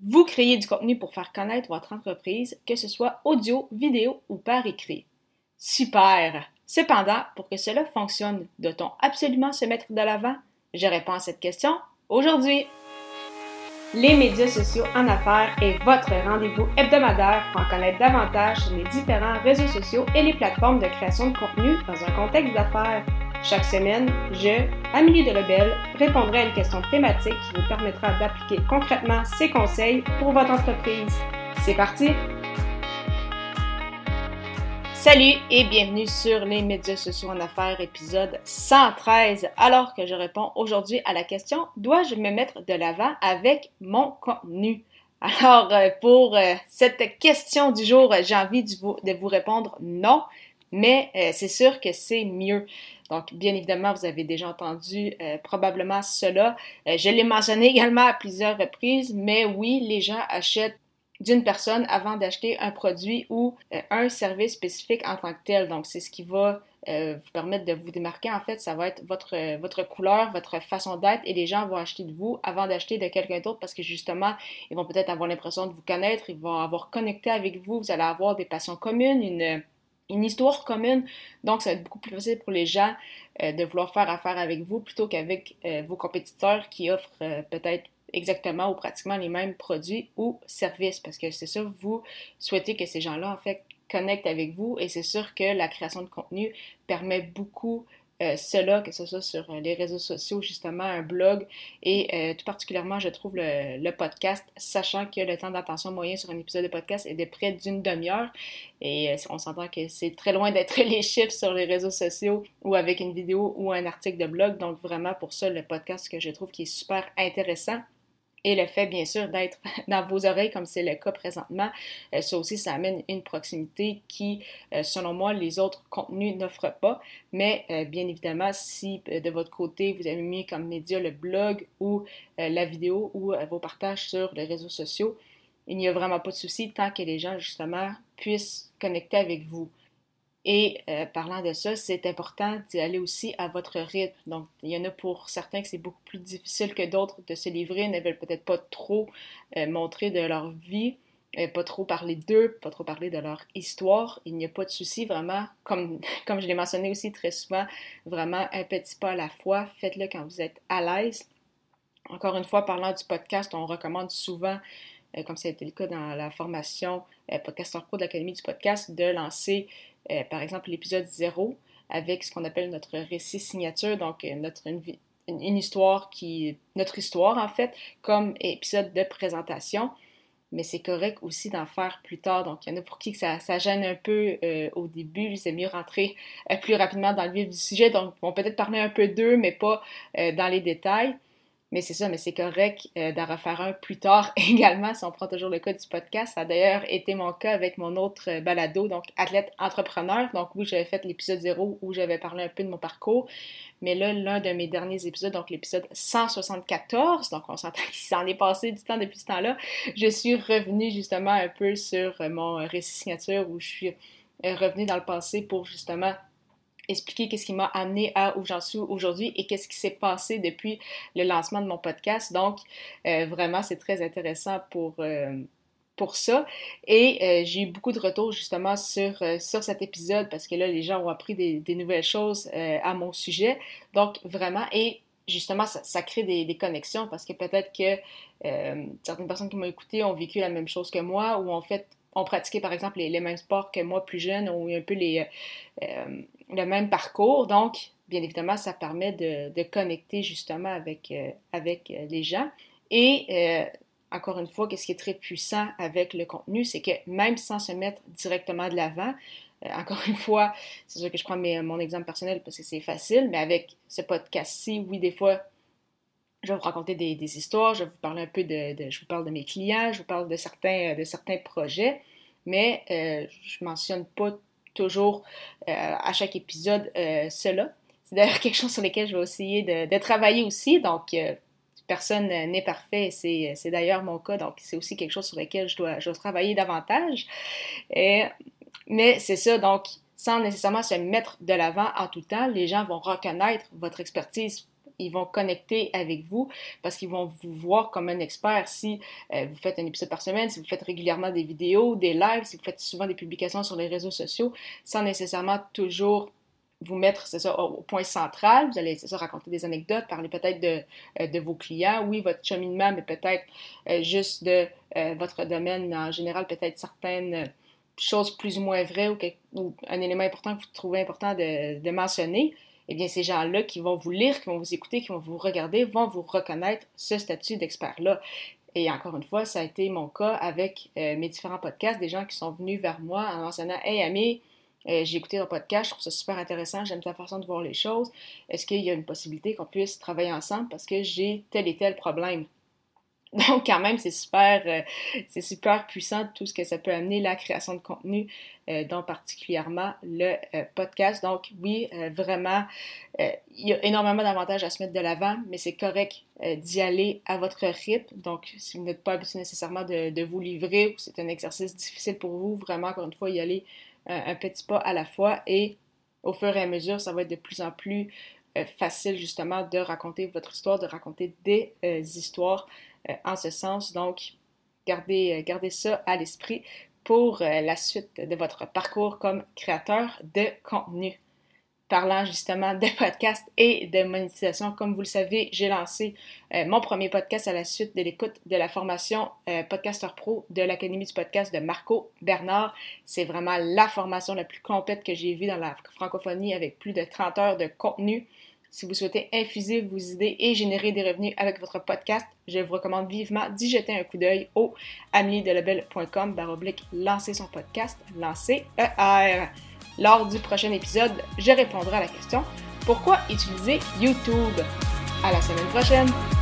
Vous créez du contenu pour faire connaître votre entreprise, que ce soit audio, vidéo ou par écrit. Super! Cependant, pour que cela fonctionne, doit-on absolument se mettre de l'avant? Je réponds à cette question aujourd'hui. Les médias sociaux en affaires est votre rendez-vous hebdomadaire pour en connaître davantage sur les différents réseaux sociaux et les plateformes de création de contenu dans un contexte d'affaires. Chaque semaine, je, Amélie Delebel, répondrai à une question thématique qui vous permettra d'appliquer concrètement ces conseils pour votre entreprise. C'est parti! Salut et bienvenue sur les médias sociaux en affaires, épisode 113. Alors que je réponds aujourd'hui à la question, dois-je me mettre de l'avant avec mon contenu? Alors, euh, pour euh, cette question du jour, j'ai envie de vous, de vous répondre non, mais euh, c'est sûr que c'est mieux. Donc, bien évidemment, vous avez déjà entendu euh, probablement cela. Euh, je l'ai mentionné également à plusieurs reprises, mais oui, les gens achètent d'une personne avant d'acheter un produit ou euh, un service spécifique en tant que tel. Donc, c'est ce qui va vous permettre de vous démarquer. En fait, ça va être votre, votre couleur, votre façon d'être et les gens vont acheter de vous avant d'acheter de quelqu'un d'autre parce que justement, ils vont peut-être avoir l'impression de vous connaître, ils vont avoir connecté avec vous, vous allez avoir des passions communes, une une histoire commune. Donc, ça va être beaucoup plus facile pour les gens euh, de vouloir faire affaire avec vous plutôt qu'avec euh, vos compétiteurs qui offrent euh, peut-être exactement ou pratiquement les mêmes produits ou services. Parce que c'est ça, vous souhaitez que ces gens-là, en fait, connectent avec vous et c'est sûr que la création de contenu permet beaucoup euh, cela, que ce soit sur euh, les réseaux sociaux, justement, un blog et euh, tout particulièrement, je trouve le, podcast, sachant que le temps d'attention moyen sur un épisode de podcast est de près d'une demi-heure et on s'entend que c'est très loin d'être les chiffres sur les réseaux sociaux ou avec une vidéo ou un article de blog. Donc vraiment pour ça, le podcast que je trouve qui est super intéressant. Et le fait, bien sûr, d'être dans vos oreilles, comme c'est le cas présentement, euh, ça aussi, ça amène une proximité qui, euh, selon moi, les autres contenus n'offrent pas. Mais euh, bien évidemment, si de votre côté, vous avez mis comme média le blog ou la vidéo ou vos partages sur les réseaux sociaux, il n'y a vraiment pas de souci tant que les gens, justement, puissent connecter avec vous. Et euh, parlant de ça, c'est important d'y aller aussi à votre rythme. Donc, il y en a pour certains que c'est beaucoup plus difficile que d'autres de se livrer, ne veulent peut-être pas trop euh, montrer de leur vie, euh, pas trop parler d'eux, pas trop parler de leur histoire. Il n'y a pas de souci, vraiment, comme, comme je l'ai mentionné aussi très souvent, vraiment un petit pas à la fois. Faites-le quand vous êtes à l'aise. Encore une fois, parlant du podcast, on recommande souvent comme ça a été le cas dans la formation Podcaster Pro de l'Académie du podcast, de lancer euh, par exemple, l'épisode 0 avec ce qu'on appelle notre récit signature, donc euh, notre, une, histoire qui, notre histoire en fait, comme épisode de présentation. Mais c'est correct aussi d'en faire plus tard. Donc, il y en a pour qui ça, ça gêne un peu euh, au début. C'est mieux rentrer plus rapidement dans le vif du sujet. Donc, on peut peut-être parler un peu d'eux, mais pas dans les détails. Mais c'est ça, mais c'est correct euh, d'en refaire un plus tard également, si on prend toujours le cas du podcast. Ça a d'ailleurs été mon cas avec mon autre euh, balado, donc athlète entrepreneur. Donc oui, j'avais fait l'épisode 0 où j'avais parlé un peu de mon parcours. Mais là, l'un de mes derniers épisodes, donc l'épisode 174, donc on s'entend qu'il s'en est passé du temps depuis ce temps-là, je suis revenue justement un peu sur euh, mon récit signature où je suis revenue dans le passé pour justement expliquer qu'est-ce qui m'a amené à où j'en suis aujourd'hui et qu'est-ce qui s'est passé depuis le lancement de mon podcast. Donc, euh, vraiment, c'est très intéressant pour, euh, ça. Et euh, j'ai eu beaucoup de retours justement sur, cet épisode parce que là, les gens ont appris des, nouvelles choses à mon sujet. Donc, vraiment, et justement, ça, ça crée des, des, connexions parce que peut-être que certaines personnes qui m'ont écouté ont vécu la même chose que moi ou ont fait ont pratiqué par exemple les, mêmes sports que moi plus jeune, eu un peu les, euh, le même parcours. Donc, bien évidemment, ça permet de, connecter justement avec, euh, euh, les gens. Et encore une fois, qu'est-ce qui est très puissant avec le contenu, c'est que même sans se mettre directement de l'avant, encore une fois, c'est sûr que je prends mon exemple personnel parce que c'est facile, mais avec ce podcast-ci, oui, des fois, je vais vous raconter des, histoires, je vais vous parler un peu de, je vous parle de mes clients, je vous parle de certains, de certains projets, mais euh, je mentionne pas toujours euh, à chaque épisode euh, cela. C'est d'ailleurs quelque chose sur lequel je vais essayer de, travailler aussi, donc euh, personne n'est parfait, c'est, d'ailleurs mon cas, donc c'est aussi quelque chose sur lequel je dois, travailler davantage. Mais c'est ça, donc sans nécessairement se mettre de l'avant en tout temps, les gens vont reconnaître votre expertise ils vont connecter avec vous parce qu'ils vont vous voir comme un expert si euh, vous faites un épisode par semaine, si vous faites régulièrement des vidéos, des lives, si vous faites souvent des publications sur les réseaux sociaux, sans nécessairement toujours vous mettre, c'est ça, au, point central. Vous allez, ça, raconter des anecdotes, parler peut-être de, euh, de vos clients, oui, votre cheminement, mais peut-être euh, juste de votre domaine en général, peut-être certaines choses plus ou moins vraies ou, un élément important que vous trouvez important de, de mentionner eh bien, ces gens-là qui vont vous lire, qui vont vous écouter, qui vont vous regarder, vont vous reconnaître ce statut d'expert-là. Et encore une fois, ça a été mon cas avec euh, mes différents podcasts, des gens qui sont venus vers moi en mentionnant Hey, Ami, euh, j'ai écouté ton podcast, je trouve ça super intéressant, j'aime ta façon de voir les choses. Est-ce qu'il y a une possibilité qu'on puisse travailler ensemble parce que j'ai tel et tel problème? Donc, quand même, c'est super, euh, c'est super puissant tout ce que ça peut amener, la création de contenu, euh, dont particulièrement le euh, podcast. Donc, oui, vraiment, il y a énormément d'avantages à se mettre de l'avant, mais c'est correct d'y aller à votre rythme. Donc, si vous n'êtes pas habitué nécessairement de, vous livrer ou c'est un exercice difficile pour vous, vraiment, encore une fois, y aller un petit pas à la fois et au fur et à mesure, ça va être de plus en plus facile justement de raconter votre histoire, de raconter des histoires en ce sens. Donc, gardez, euh, gardez ça à l'esprit pour euh, la suite de votre parcours comme créateur de contenu. Parlant justement de podcast et de monétisation, comme vous le savez, j'ai lancé mon premier podcast à la suite de l'écoute de la formation Podcaster Pro de l'Académie du podcast de Marco Bernard. C'est vraiment la formation la plus complète que j'ai vue dans la francophonie avec plus de 30 heures de contenu. Si vous souhaitez infuser vos idées et générer des revenus avec votre podcast, je vous recommande vivement d'y jeter un coup d'œil au ameliedelabel.com baroblique lancer son podcast, lancer ER. Lors du prochain épisode, je répondrai à la question Pourquoi utiliser YouTube? À la semaine prochaine!